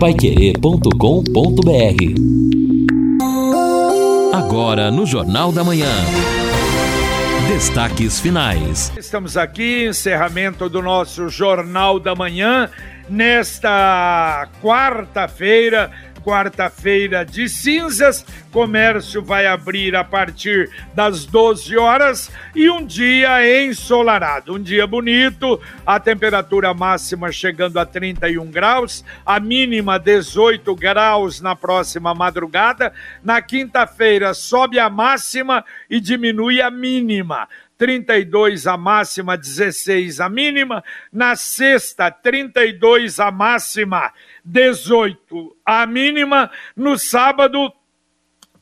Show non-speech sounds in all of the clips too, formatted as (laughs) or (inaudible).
paiquerê.com.br Agora no Jornal da Manhã. Destaques finais. Estamos aqui, encerramento do nosso Jornal da Manhã, nesta quarta-feira quarta-feira de cinzas. Comércio vai abrir a partir das 12 horas e um dia ensolarado, um dia bonito, a temperatura máxima chegando a 31 graus, a mínima 18 graus na próxima madrugada. Na quinta-feira sobe a máxima e diminui a mínima. 32 a máxima, 16 a mínima. Na sexta, 32 a máxima, 18 a mínima. No sábado,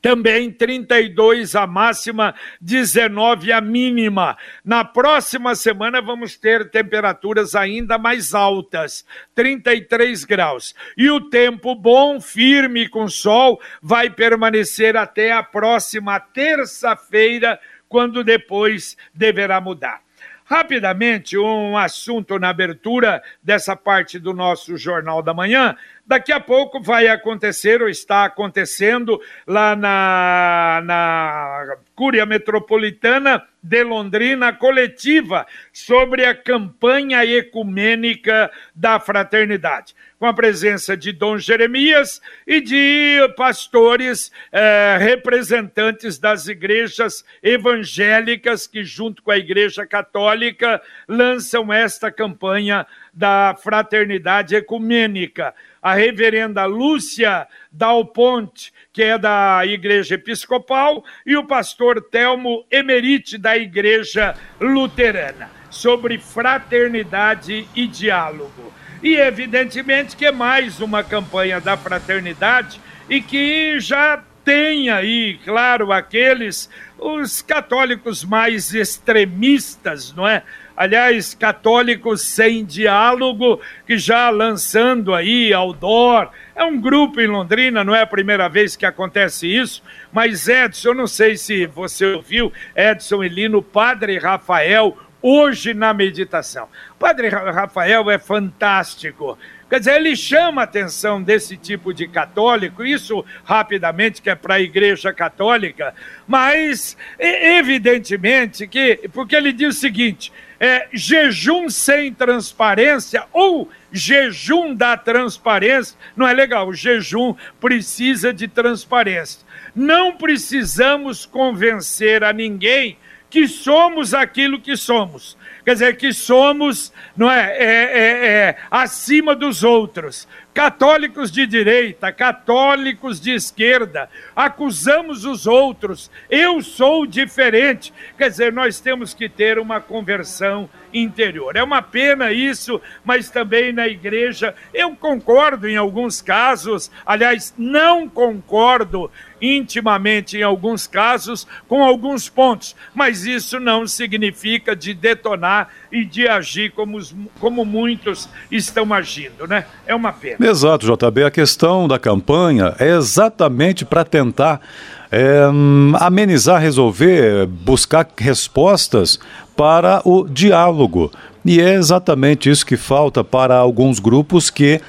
também 32 a máxima, 19 a mínima. Na próxima semana vamos ter temperaturas ainda mais altas, 33 graus. E o tempo bom, firme com sol, vai permanecer até a próxima terça-feira quando depois deverá mudar. Rapidamente, um assunto na abertura dessa parte do nosso Jornal da Manhã. Daqui a pouco vai acontecer, ou está acontecendo, lá na, na Cúria Metropolitana de Londrina, coletiva sobre a campanha ecumênica da fraternidade, com a presença de Dom Jeremias e de pastores eh, representantes das igrejas evangélicas que, junto com a Igreja Católica, lançam esta campanha da fraternidade ecumênica. A reverenda Lúcia Dal Ponte, que é da Igreja Episcopal, e o pastor Telmo Emerite, da Igreja Luterana, sobre fraternidade e diálogo. E evidentemente que é mais uma campanha da fraternidade e que já tem aí, claro, aqueles, os católicos mais extremistas, não é? Aliás, católicos sem diálogo, que já lançando aí outdoor, é um grupo em Londrina, não é a primeira vez que acontece isso, mas Edson, eu não sei se você ouviu, Edson e Lino, Padre Rafael, hoje na meditação. Padre Rafael é fantástico. Quer dizer, ele chama a atenção desse tipo de católico, isso rapidamente, que é para a Igreja Católica, mas evidentemente que, porque ele diz o seguinte: é, jejum sem transparência ou jejum da transparência não é legal. O jejum precisa de transparência. Não precisamos convencer a ninguém que somos aquilo que somos. Quer dizer, que somos não é, é, é, é acima dos outros católicos de direita, católicos de esquerda, acusamos os outros, eu sou diferente. Quer dizer, nós temos que ter uma conversão interior. É uma pena isso, mas também na igreja eu concordo em alguns casos, aliás, não concordo intimamente em alguns casos com alguns pontos, mas isso não significa de detonar e de agir como, como muitos estão agindo, né? É uma pena. Exato, JB. A questão da campanha é exatamente para tentar é, amenizar, resolver, buscar respostas para o diálogo. E é exatamente isso que falta para alguns grupos que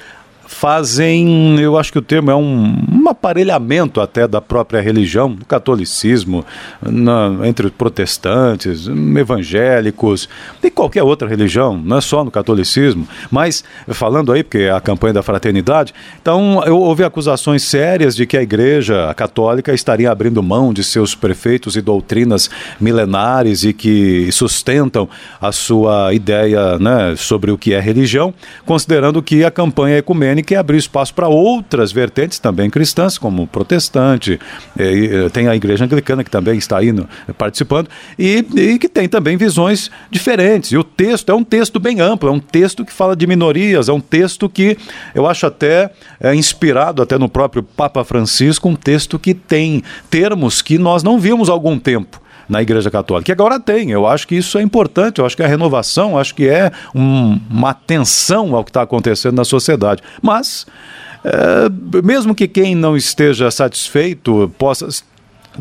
fazem, eu acho que o termo é um, um aparelhamento até da própria religião, do catolicismo, na, entre protestantes, evangélicos e qualquer outra religião, não é só no catolicismo, mas falando aí, porque é a campanha da fraternidade, então eu, houve acusações sérias de que a igreja católica estaria abrindo mão de seus prefeitos e doutrinas milenares e que sustentam a sua ideia né, sobre o que é religião, considerando que a campanha ecumênica que abrir espaço para outras vertentes também cristãs, como protestante, e, tem a igreja anglicana que também está aí no, participando, e, e, que tem também visões diferentes. E o texto é um texto bem amplo, é um texto que fala de minorias, é um texto que eu acho até é, inspirado até no próprio Papa Francisco, um texto que tem termos que nós não vimos há algum tempo na Igreja Católica. Que agora tem, eu acho que isso é importante, eu acho que é a renovação, acho que é um, uma atenção ao que está acontecendo na sociedade. Mas, é, mesmo que quem não esteja satisfeito possa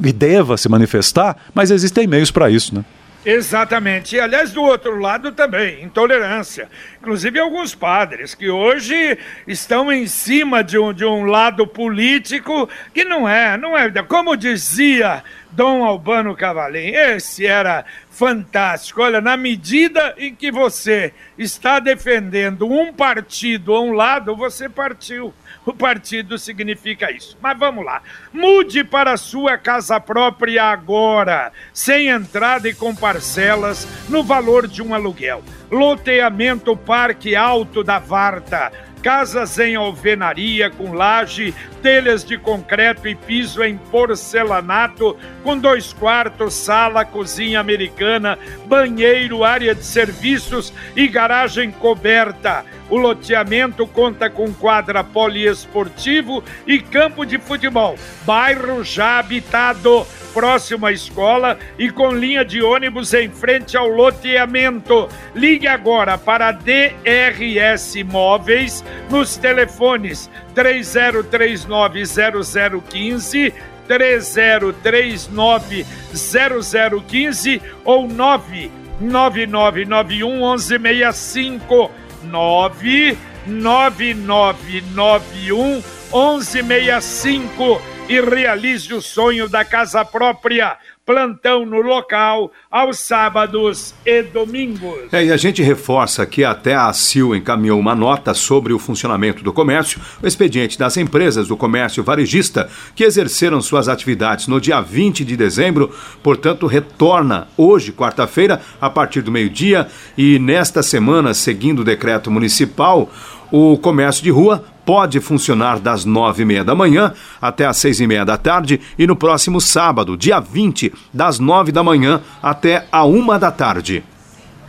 e deva se manifestar, mas existem meios para isso, né? Exatamente. E, aliás, do outro lado também, intolerância. Inclusive alguns padres que hoje estão em cima de um, de um lado político que não é, não é. Como dizia Dom Albano Cavalim, esse era fantástico. Olha, na medida em que você está defendendo um partido ou um lado, você partiu o partido significa isso. Mas vamos lá. Mude para sua casa própria agora, sem entrada e com parcelas no valor de um aluguel. Loteamento Parque Alto da Varta casas em alvenaria com laje, telhas de concreto e piso em porcelanato, com dois quartos, sala, cozinha americana, banheiro, área de serviços e garagem coberta. O loteamento conta com quadra poliesportivo e campo de futebol. Bairro já habitado próximo à escola e com linha de ônibus em frente ao loteamento. Ligue agora para DRS Móveis nos telefones 30390015 30390015 ou 99991 1165 99991 1165 e realize o sonho da casa própria. Plantão no local aos sábados e domingos. É, e a gente reforça que até a ACIL encaminhou uma nota sobre o funcionamento do comércio, o expediente das empresas do comércio varejista que exerceram suas atividades no dia 20 de dezembro, portanto, retorna hoje, quarta-feira, a partir do meio-dia, e nesta semana, seguindo o decreto municipal, o comércio de rua pode funcionar das nove e meia da manhã até às seis e meia da tarde e no próximo sábado, dia 20, das nove da manhã até a uma da tarde.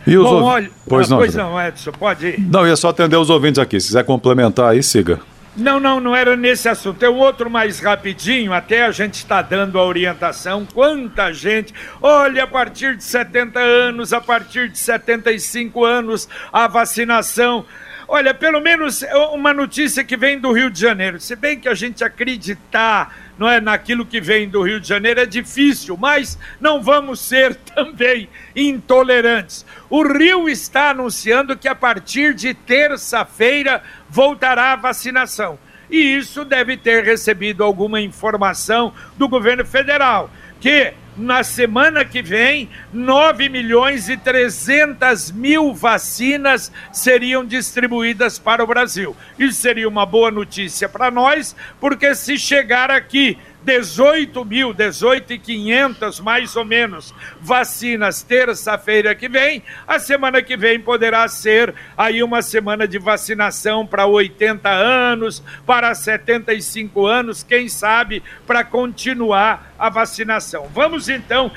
E os Bom, olha, pois, não, pois não, Edson, pode ir. Não, ia só atender os ouvintes aqui. Se quiser complementar aí, siga. Não, não, não era nesse assunto. Tem um outro mais rapidinho, até a gente está dando a orientação. Quanta gente. Olha, a partir de 70 anos, a partir de 75 anos, a vacinação. Olha, pelo menos é uma notícia que vem do Rio de Janeiro. Se bem que a gente acreditar não é naquilo que vem do Rio de Janeiro é difícil, mas não vamos ser (laughs) também intolerantes. O Rio está anunciando que a partir de terça-feira voltará a vacinação. E isso deve ter recebido alguma informação do governo federal, que na semana que vem, 9 milhões e 300 mil vacinas seriam distribuídas para o Brasil. Isso seria uma boa notícia para nós, porque se chegar aqui 18 mil, 18 e 500 mais ou menos vacinas terça-feira que vem. A semana que vem poderá ser aí uma semana de vacinação para 80 anos, para 75 anos, quem sabe para continuar a vacinação. Vamos então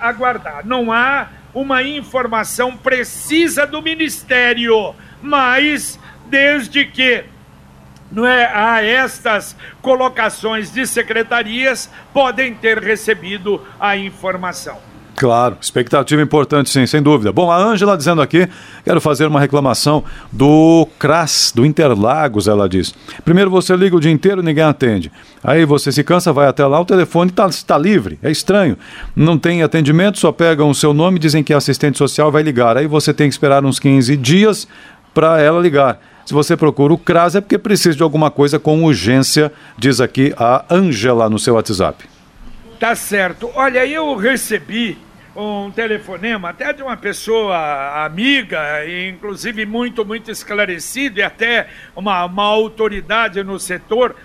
aguardar. Não há uma informação precisa do Ministério, mas desde que não é, a estas colocações de secretarias podem ter recebido a informação. Claro, expectativa importante, sim, sem dúvida. Bom, a Ângela dizendo aqui, quero fazer uma reclamação do CRAS, do Interlagos, ela diz. Primeiro você liga o dia inteiro ninguém atende. Aí você se cansa, vai até lá, o telefone está tá livre. É estranho. Não tem atendimento, só pegam o seu nome, dizem que a assistente social vai ligar. Aí você tem que esperar uns 15 dias para ela ligar. Se você procura o CRAS é porque precisa de alguma coisa com urgência, diz aqui a Ângela no seu WhatsApp. Tá certo. Olha, eu recebi um telefonema até de uma pessoa amiga, inclusive muito, muito esclarecido e até uma, uma autoridade no setor.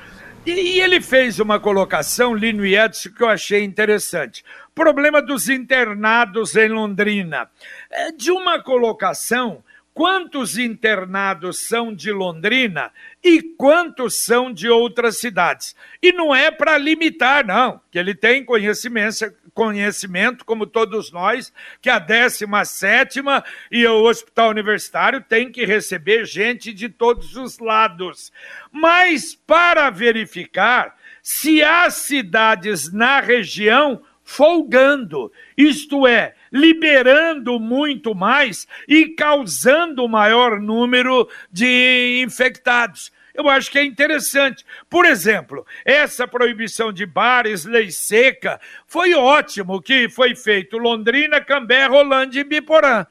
E, e ele fez uma colocação, Lino Edson, que eu achei interessante. Problema dos internados em Londrina. É, de uma colocação quantos internados são de Londrina e quantos são de outras cidades. E não é para limitar, não, que ele tem conhecimento, conhecimento, como todos nós, que a 17 e o Hospital Universitário tem que receber gente de todos os lados. Mas para verificar se há cidades na região folgando, isto é, liberando muito mais e causando maior número de infectados. eu acho que é interessante. Por exemplo, essa proibição de bares, lei seca, foi ótimo que foi feito Londrina, Cambé, Rolândia e Biporã.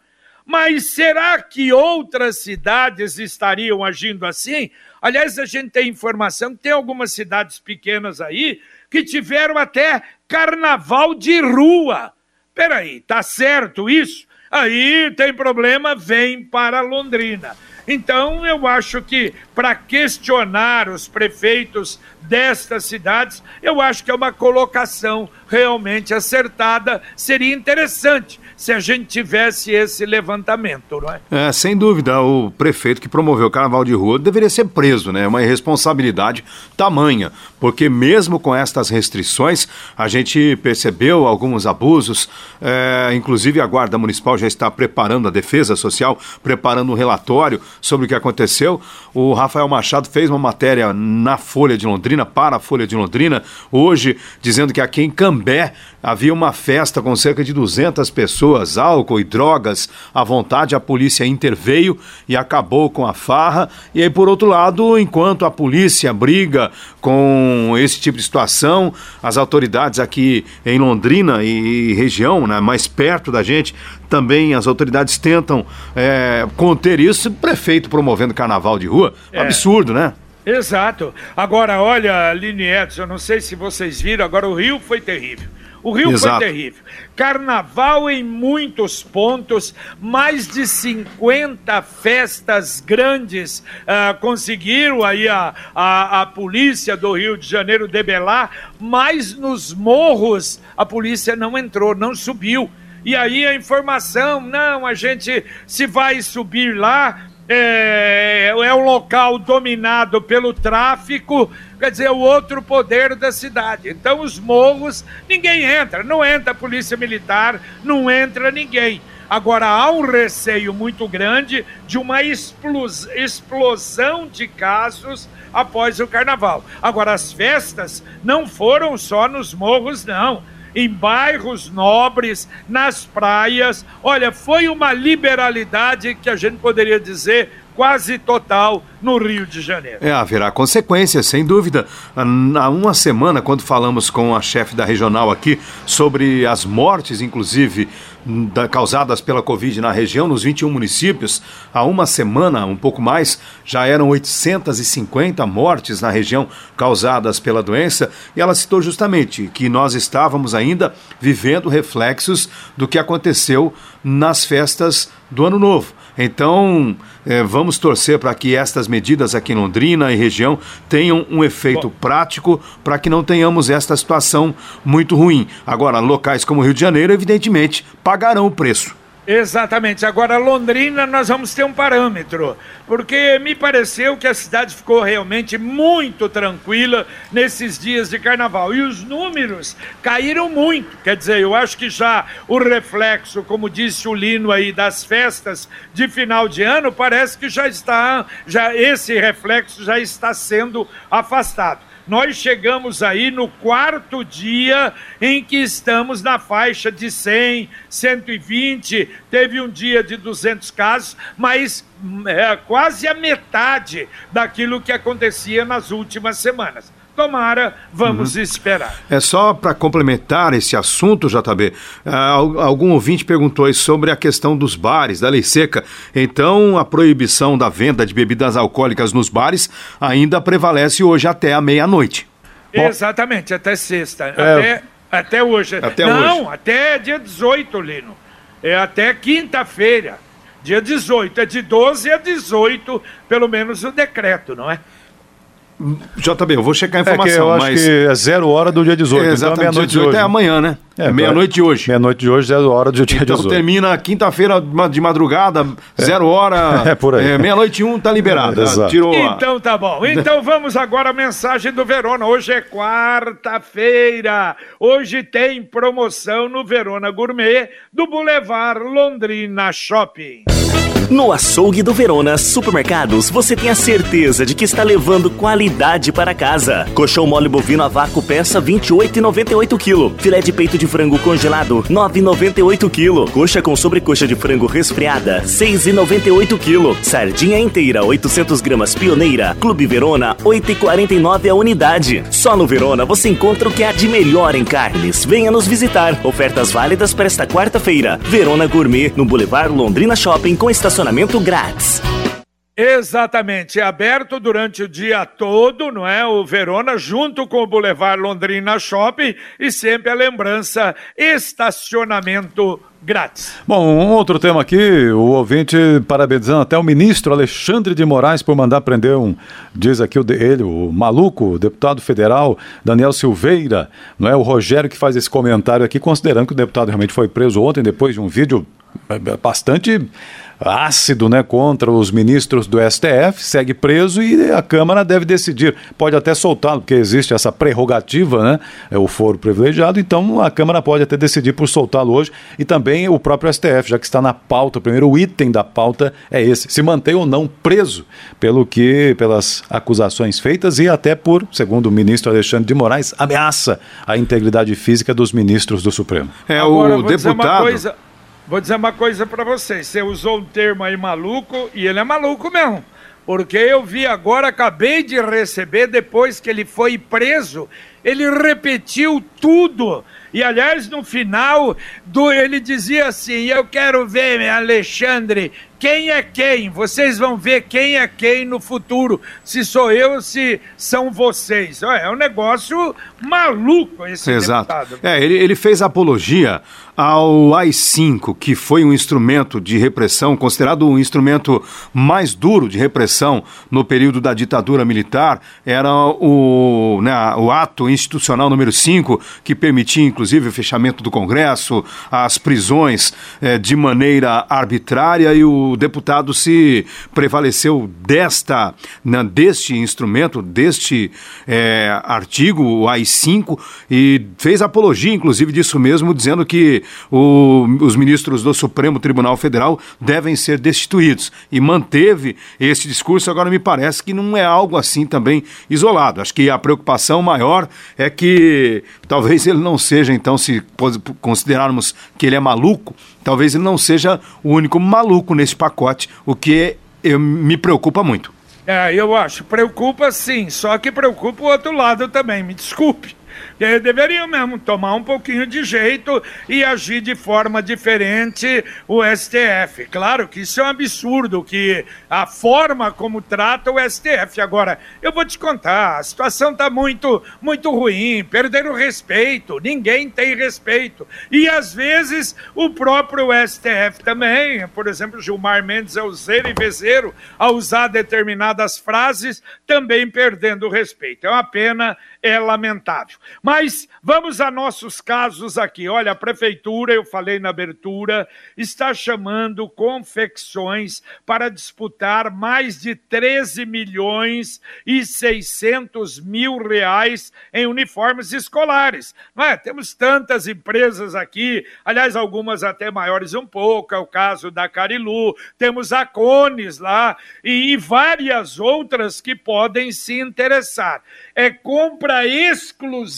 Mas será que outras cidades estariam agindo assim? Aliás, a gente tem informação que tem algumas cidades pequenas aí que tiveram até carnaval de rua. Peraí, tá certo isso? Aí tem problema, vem para Londrina. Então, eu acho que para questionar os prefeitos destas cidades, eu acho que é uma colocação realmente acertada, seria interessante se a gente tivesse esse levantamento, não é? É, sem dúvida, o prefeito que promoveu o carnaval de rua deveria ser preso, né? É uma irresponsabilidade tamanha, porque mesmo com estas restrições, a gente percebeu alguns abusos, é, inclusive a Guarda Municipal já está preparando a defesa social, preparando um relatório sobre o que aconteceu. O Rafael Machado fez uma matéria na Folha de Londrina, para a Folha de Londrina, hoje, dizendo que aqui em Cambé havia uma festa com cerca de 200 pessoas, álcool e drogas à vontade. A polícia interveio e acabou com a farra. E aí, por outro lado, enquanto a polícia briga com esse tipo de situação, as autoridades aqui em Londrina e região, né, mais perto da gente, também as autoridades tentam é, conter isso. Prefeito promovendo carnaval de rua, é. absurdo, né? Exato. Agora, olha, Lini Edson, não sei se vocês viram, agora o Rio foi terrível. O Rio Exato. foi terrível. Carnaval em muitos pontos, mais de 50 festas grandes uh, conseguiram aí a, a, a polícia do Rio de Janeiro debelar, mas nos morros a polícia não entrou, não subiu. E aí a informação, não, a gente se vai subir lá, é, é um local dominado pelo tráfico, quer dizer, o outro poder da cidade. Então, os morros, ninguém entra, não entra a polícia militar, não entra ninguém. Agora, há um receio muito grande de uma explosão de casos após o carnaval. Agora, as festas não foram só nos morros, não em bairros nobres, nas praias. Olha, foi uma liberalidade que a gente poderia dizer quase total no Rio de Janeiro. É, haverá consequências, sem dúvida. Há uma semana, quando falamos com a chefe da regional aqui sobre as mortes, inclusive, da, causadas pela Covid na região, nos 21 municípios, há uma semana, um pouco mais, já eram 850 mortes na região causadas pela doença, e ela citou justamente que nós estávamos ainda vivendo reflexos do que aconteceu nas festas do Ano Novo. Então, é, vamos torcer para que estas medidas aqui em Londrina e região tenham um efeito Bom. prático para que não tenhamos esta situação muito ruim. Agora, locais como Rio de Janeiro, evidentemente, pagarão o preço. Exatamente. Agora, Londrina, nós vamos ter um parâmetro, porque me pareceu que a cidade ficou realmente muito tranquila nesses dias de carnaval. E os números caíram muito. Quer dizer, eu acho que já o reflexo, como disse o Lino aí, das festas de final de ano, parece que já está, já esse reflexo já está sendo afastado nós chegamos aí no quarto dia em que estamos na faixa de 100, 120, teve um dia de 200 casos, mas é, quase a metade daquilo que acontecia nas últimas semanas. Tomara, vamos uhum. esperar. É só para complementar esse assunto, JB. Uh, algum ouvinte perguntou sobre a questão dos bares, da lei seca. Então, a proibição da venda de bebidas alcoólicas nos bares ainda prevalece hoje até a meia-noite. Exatamente, até sexta. É... Até, até hoje. Até Não, hoje. até dia 18, Lino. É até quinta-feira. Dia 18. É de 12 a 18, pelo menos o decreto, não é? JB, eu vou checar a informação. É que eu acho mas... que é zero hora do dia 18. É, exatamente, então é meia-noite de hoje. é amanhã, né? É, meia-noite de hoje. Meia-noite de hoje, zero hora do dia então 18. Então termina quinta-feira de madrugada, é. zero hora. (laughs) É por aí. É, meia-noite um tá liberado. (laughs) É, tirou então tá bom. Então vamos agora à mensagem do Verona. Hoje é quarta-feira. Hoje tem promoção no Verona Gourmet do Boulevard Londrina Shopping. No açougue do Verona Supermercados, você tem a certeza de que está levando qualidade para casa. Colchão mole bovino a vácuo peça 28,98 kg. Filé de peito de frango congelado 9,98 kg. Coxa com sobrecoxa de frango resfriada 6,98 kg. Sardinha inteira 800 gramas pioneira. Clube Verona 8,49 a unidade. Só no Verona você encontra o que há de melhor em carnes. Venha nos visitar. Ofertas válidas para esta quarta-feira. Verona Gourmet no Boulevard Londrina Shopping com estacionamento grátis. Exatamente, é aberto durante o dia todo, não é? O Verona, junto com o Boulevard Londrina Shopping e sempre a lembrança: estacionamento grátis. Bom, um outro tema aqui, o ouvinte parabenizando até o ministro Alexandre de Moraes por mandar prender um, diz aqui o ele, o maluco, o deputado federal Daniel Silveira, não é? O Rogério que faz esse comentário aqui, considerando que o deputado realmente foi preso ontem depois de um vídeo é, bastante ácido né, contra os ministros do STF, segue preso e a Câmara deve decidir. Pode até soltá-lo, porque existe essa prerrogativa, né, é o foro privilegiado, então a Câmara pode até decidir por soltá-lo hoje e também o próprio STF, já que está na pauta, o primeiro item da pauta é esse, se mantém ou não preso pelo que, pelas acusações feitas e até por, segundo o ministro Alexandre de Moraes, ameaça a integridade física dos ministros do Supremo. É Agora, o deputado Vou dizer uma coisa para vocês. Você usou um termo aí maluco e ele é maluco mesmo. Porque eu vi agora, acabei de receber, depois que ele foi preso, ele repetiu tudo. E aliás, no final, do, ele dizia assim: Eu quero ver, Alexandre, quem é quem. Vocês vão ver quem é quem no futuro. Se sou eu, ou se são vocês. É um negócio maluco esse Exato. deputado. É, ele, ele fez apologia ao AI-5, que foi um instrumento de repressão, considerado um instrumento mais duro de repressão no período da ditadura militar, era o, né, o ato institucional número 5, que permitia inclusive o fechamento do Congresso, as prisões eh, de maneira arbitrária, e o deputado se prevaleceu desta, né, deste instrumento, deste eh, artigo, o AI-5, e fez apologia, inclusive, disso mesmo, dizendo que o, os ministros do Supremo Tribunal Federal devem ser destituídos. E manteve esse discurso. Agora, me parece que não é algo assim também isolado. Acho que a preocupação maior é que talvez ele não seja, então, se considerarmos que ele é maluco, talvez ele não seja o único maluco nesse pacote, o que eu, me preocupa muito. É, eu acho. Preocupa sim, só que preocupa o outro lado também, me desculpe. Deveriam mesmo tomar um pouquinho de jeito e agir de forma diferente o STF. Claro que isso é um absurdo, que a forma como trata o STF. Agora, eu vou te contar, a situação está muito, muito ruim, perderam respeito, ninguém tem respeito. E às vezes o próprio STF também, por exemplo, Gilmar Mendes é o zero e vezeiro a usar determinadas frases, também perdendo respeito. É uma pena, é lamentável. Mas vamos a nossos casos aqui. Olha, a prefeitura, eu falei na abertura, está chamando confecções para disputar mais de 13 milhões e 600 mil reais em uniformes escolares. Não é? Temos tantas empresas aqui, aliás, algumas até maiores um pouco, é o caso da Carilu, temos a Cones lá e, e várias outras que podem se interessar. É compra exclusiva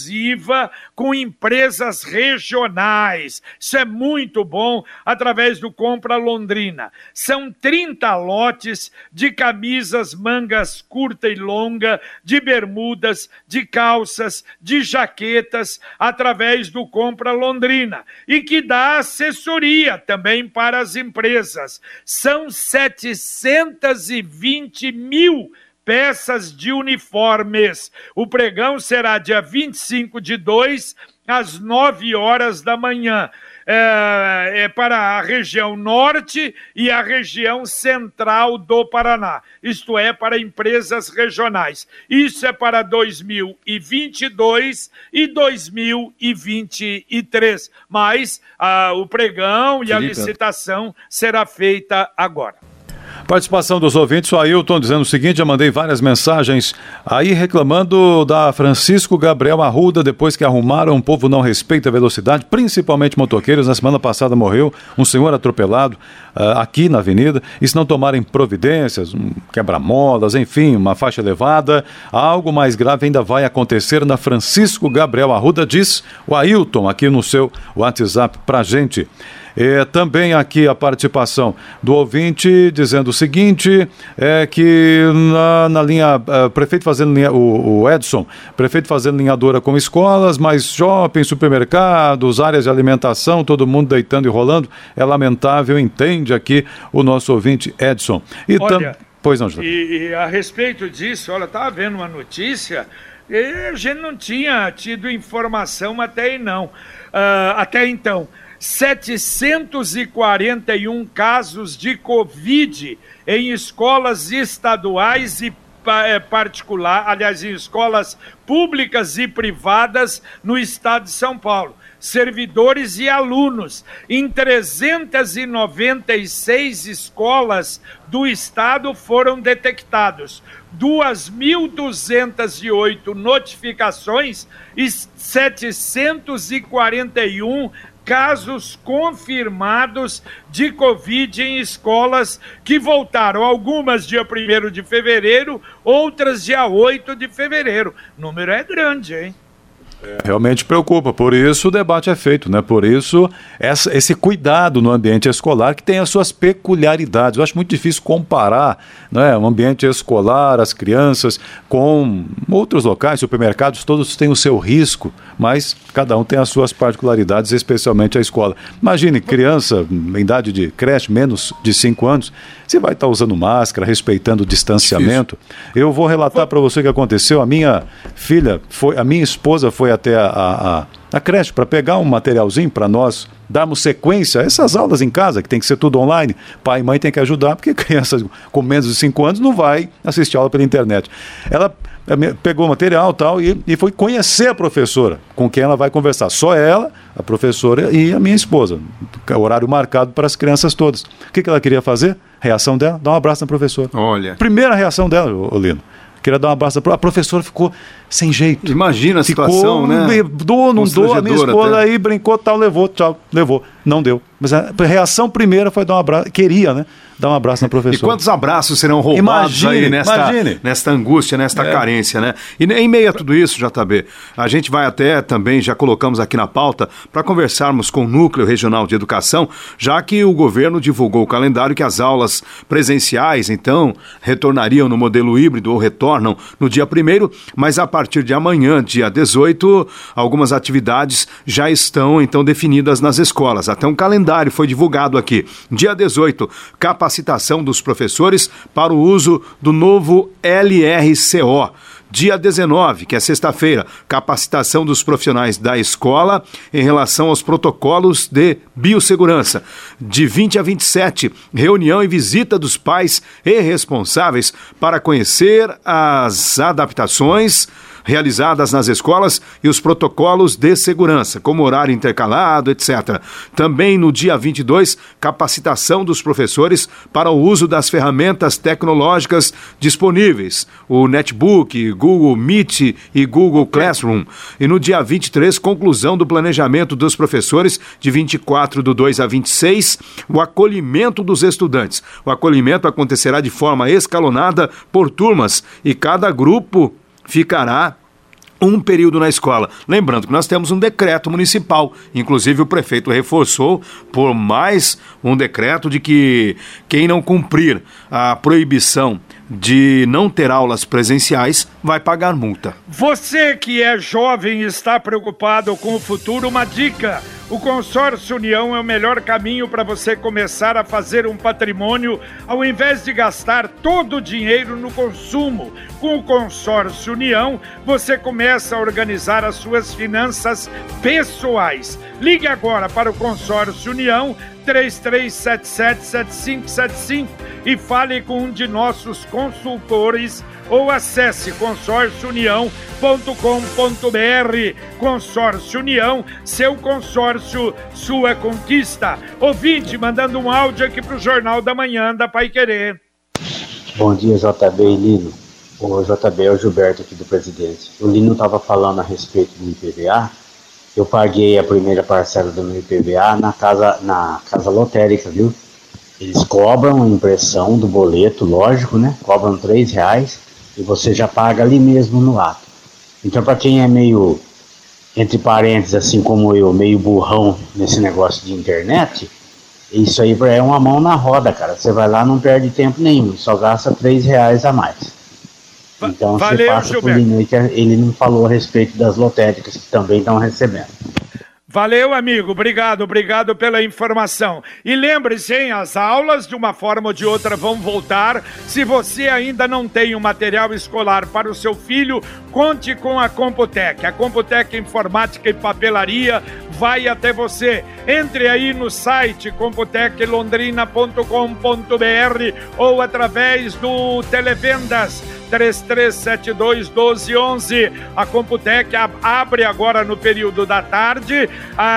com empresas regionais. Isso é muito bom através do Compra Londrina. São 30 lotes de camisas mangas curta e longa, de bermudas, de calças, de jaquetas através do Compra Londrina e que dá assessoria também para as empresas. São 720 mil peças de uniformes. O pregão será dia 25 de 2 às 9 horas da manhã. É, é, para a região norte e a região central do Paraná, isto é, para empresas regionais. Isso é para 2022 e 2023, mas ah, o pregão e Felipe. a licitação será feita agora. Participação dos ouvintes, o Ailton dizendo o seguinte: já mandei várias mensagens aí reclamando da Francisco Gabriel Arruda depois que arrumaram. O povo não respeita a velocidade, principalmente motoqueiros. Na semana passada morreu um senhor atropelado uh, aqui na avenida. E se não tomarem providências, um quebra-molas, enfim, uma faixa elevada, algo mais grave ainda vai acontecer na Francisco Gabriel Arruda, diz o Ailton aqui no seu WhatsApp pra gente. É, também aqui a participação do ouvinte dizendo o seguinte: é que na, na linha, uh, prefeito fazendo linha, o, o, Edson, prefeito fazendo linhadora com escolas, mas shopping, supermercados, áreas de alimentação, todo mundo deitando e rolando, é lamentável, entende aqui o nosso ouvinte Edson. E Olha, pois não, e, e a respeito disso, olha, estava vendo uma notícia. E a gente não tinha tido informação até aí, não. Uh, até então. 741 casos de Covid em escolas estaduais e eh, particular, aliás, em escolas públicas e privadas no estado de São Paulo. Servidores e alunos em 396 escolas do estado foram detectados. 2.208 notificações e 741 casos confirmados de Covid em escolas que voltaram, algumas dia 1 de fevereiro, outras dia 8 de fevereiro. O número é grande, hein? É, realmente preocupa, por isso o debate é feito, né? Por isso essa, esse cuidado no ambiente escolar que tem as suas peculiaridades. Eu acho muito difícil comparar né, o ambiente escolar, as crianças, com outros locais, supermercados, todos têm o seu risco, mas cada um tem as suas particularidades, especialmente a escola. Imagine, criança em idade de creche, menos de 5 anos, você vai estar usando máscara, respeitando o distanciamento. Eu vou relatar para você o que aconteceu. A minha filha, foi, a minha esposa foi até a, a, a creche para pegar um materialzinho para nós darmos sequência a essas aulas em casa, que tem que ser tudo online. Pai e mãe tem que ajudar, porque (laughs) crianças com menos de 5 anos não vai assistir aula pela internet. Ela pegou o material tal, e, e foi conhecer a professora, com quem ela vai conversar. Só ela, a professora e a minha esposa. Horário marcado para as crianças todas. O que, que ela queria fazer? Reação dela? Dar um abraço na professora. Olha. Primeira reação dela, Olino. Queria dar um abraço. A professora ficou sem jeito. Imagina a ficou, situação, né? Dou, não dou. A minha esposa até. aí brincou, tal, levou, tchau, levou. Não deu. Mas a reação primeira foi dar um abraço. Queria, né? dar um abraço na professora. E quantos abraços serão roubados imagine, aí nesta, imagine. nesta angústia, nesta é. carência, né? E em meio a tudo isso, JB, a gente vai até também, já colocamos aqui na pauta, para conversarmos com o Núcleo Regional de Educação, já que o governo divulgou o calendário que as aulas presenciais, então, retornariam no modelo híbrido ou retornam no dia 1 mas a partir de amanhã, dia 18, algumas atividades já estão, então, definidas nas escolas. Até um calendário foi divulgado aqui. Dia 18, capacitação capacitação dos professores para o uso do novo LRCO. Dia 19, que é sexta-feira, capacitação dos profissionais da escola em relação aos protocolos de biossegurança. De 20 a 27, reunião e visita dos pais e responsáveis para conhecer as adaptações realizadas nas escolas e os protocolos de segurança, como horário intercalado, etc. Também no dia 22, capacitação dos professores para o uso das ferramentas tecnológicas disponíveis, o Netbook, Google Meet e Google Classroom. E no dia 23, conclusão do planejamento dos professores de 24 do 2 a 26, o acolhimento dos estudantes. O acolhimento acontecerá de forma escalonada por turmas e cada grupo ficará um período na escola. Lembrando que nós temos um decreto municipal, inclusive o prefeito reforçou por mais um decreto de que quem não cumprir a proibição de não ter aulas presenciais vai pagar multa. Você que é jovem e está preocupado com o futuro, uma dica o Consórcio União é o melhor caminho para você começar a fazer um patrimônio ao invés de gastar todo o dinheiro no consumo. Com o Consórcio União, você começa a organizar as suas finanças pessoais. Ligue agora para o Consórcio União 33777575 e fale com um de nossos consultores ou acesse consórciounião.com.br. Consórcio União, seu consórcio, sua conquista. Ouvinte, mandando um áudio aqui para o Jornal da Manhã da Pai Querer. Bom dia, JB e Lino. O JB é o Gilberto aqui do Presidente. O Lino estava falando a respeito do IPVA. Eu paguei a primeira parcela do meu IPVA na casa, na casa lotérica, viu? Eles cobram a impressão do boleto, lógico, né? Cobram três reais e você já paga ali mesmo no ato. Então, para quem é meio, entre parênteses, assim como eu, meio burrão nesse negócio de internet, isso aí é uma mão na roda, cara. Você vai lá, não perde tempo nenhum, só gasta três reais a mais. Então Valeu, você passa Gilberto. por ele, ele não falou a respeito das lotéricas que também estão recebendo. Valeu, amigo. Obrigado, obrigado pela informação. E lembre-se, hein, as aulas, de uma forma ou de outra, vão voltar. Se você ainda não tem o material escolar para o seu filho, conte com a Computec. A Computec Informática e Papelaria vai até você. Entre aí no site computeclondrina.com.br ou através do Televendas 3372 1211. A Computec abre agora no período da tarde,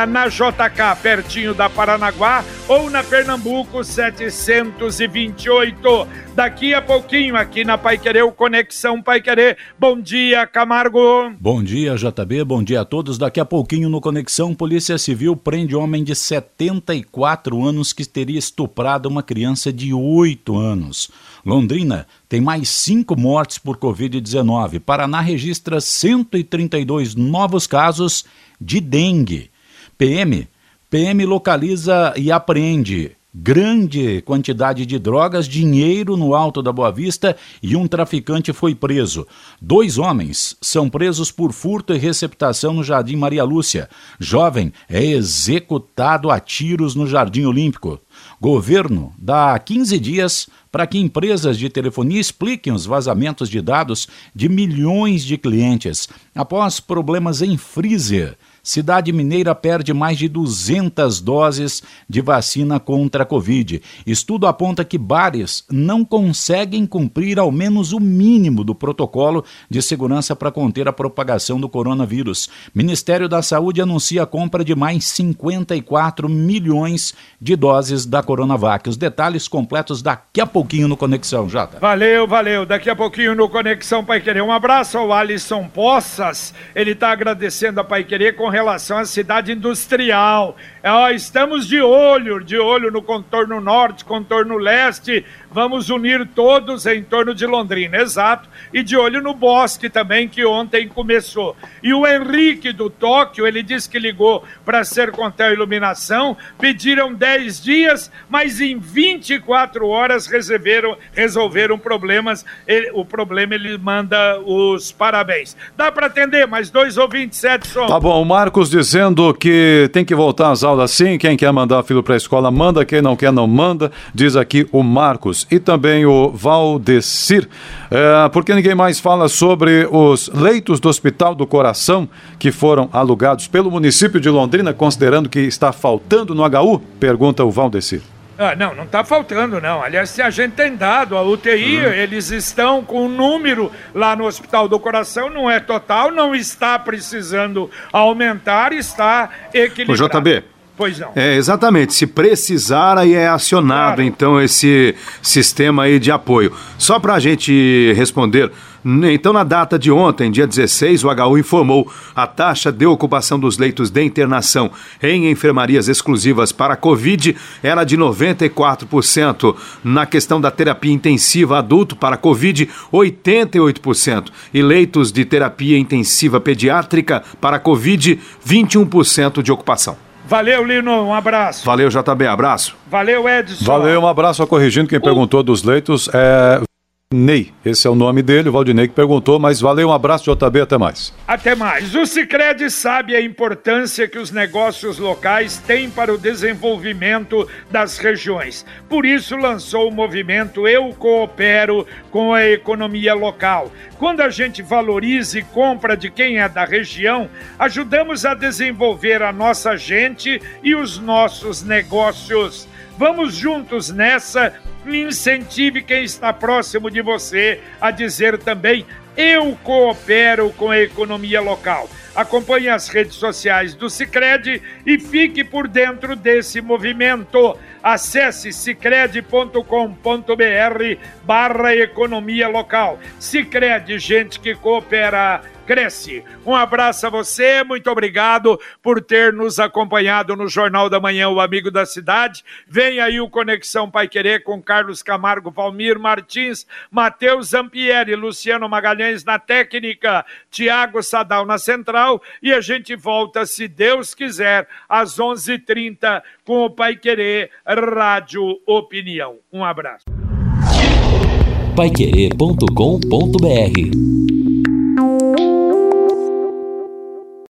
na JK, pertinho da Paranaguá, ou na Pernambuco 728. Daqui a pouquinho, aqui na Pai Querer, o Conexão Pai Querer. Bom dia, Camargo. Bom dia, JB. Bom dia a todos. Daqui a pouquinho no Conexão, Polícia Civil prende homem de 74 anos que teria estuprado uma criança de 8 anos. Londrina tem mais cinco mortes por Covid-19. Paraná registra 132 novos casos de dengue. PM, PM localiza e apreende grande quantidade de drogas, dinheiro no Alto da Boa Vista e um traficante foi preso. Dois homens são presos por furto e receptação no Jardim Maria Lúcia. Jovem é executado a tiros no Jardim Olímpico. Governo dá 15 dias para que empresas de telefonia expliquem os vazamentos de dados de milhões de clientes após problemas em freezer Cidade Mineira perde mais de 200 doses de vacina contra a Covid. Estudo aponta que bares não conseguem cumprir ao menos o mínimo do protocolo de segurança para conter a propagação do coronavírus. Ministério da Saúde anuncia a compra de mais 54 milhões de doses da Coronavac. Os detalhes completos daqui a pouquinho no Conexão, Jota. Valeu, valeu. Daqui a pouquinho no Conexão Pai Querer. Um abraço ao Alisson Poças. Ele está agradecendo a Pai Querer com relação à cidade industrial. É, estamos de olho, de olho no contorno norte, contorno leste. Vamos unir todos em torno de Londrina, exato. E de olho no bosque também, que ontem começou. E o Henrique do Tóquio, ele disse que ligou para ser Sercontel Iluminação, pediram 10 dias, mas em 24 horas resolveram, resolveram problemas. Ele, o problema ele manda os parabéns. Dá para atender mais dois ou 27 só. Tá bom, o Marcos dizendo que tem que voltar às aulas aula sim, quem quer mandar filho para a escola manda, quem não quer não manda, diz aqui o Marcos e também o Valdecir, é, porque ninguém mais fala sobre os leitos do Hospital do Coração que foram alugados pelo município de Londrina, considerando que está faltando no HU? Pergunta o Valdecir. Ah, não, não está faltando, não. Aliás, se a gente tem dado, a UTI, uhum. eles estão com um número lá no Hospital do Coração, não é total, não está precisando aumentar, está equilibrado. O JB, Pois não. É, exatamente. Se precisar, aí é acionado, claro. então, esse sistema aí de apoio. Só para a gente responder. Então, na data de ontem, dia 16, o HU informou a taxa de ocupação dos leitos de internação em enfermarias exclusivas para Covid era de 94%. Na questão da terapia intensiva adulto para Covid, 88%. E leitos de terapia intensiva pediátrica para Covid, 21% de ocupação. Valeu, Lino, um abraço. Valeu, JB, abraço. Valeu, Edson. Valeu, um abraço. Só corrigindo, quem perguntou dos leitos é Ney, esse é o nome dele, o Valdinei que perguntou, mas valeu, um abraço, JB, até mais. Até mais. O Cicred sabe a importância que os negócios locais têm para o desenvolvimento das regiões. Por isso lançou o movimento Eu Coopero com a economia local. Quando a gente valoriza e compra de quem é da região, ajudamos a desenvolver a nossa gente e os nossos negócios. Vamos juntos nessa incentive quem está próximo de você a dizer também: eu coopero com a economia local. Acompanhe as redes sociais do Cicred e fique por dentro desse movimento. Acesse cicred.com.br barra economia local. Cicred, gente que coopera cresce. Um abraço a você, muito obrigado por ter nos acompanhado no Jornal da Manhã, o Amigo da Cidade. Vem aí o Conexão Pai Querer com Carlos Camargo, Valmir Martins, Matheus Zampieri, Luciano Magalhães na técnica, Tiago Sadal na central e a gente volta, se Deus quiser, às 11:30 h 30 com o Pai Querer Rádio Opinião. Um abraço. Paiquerê.com.br Música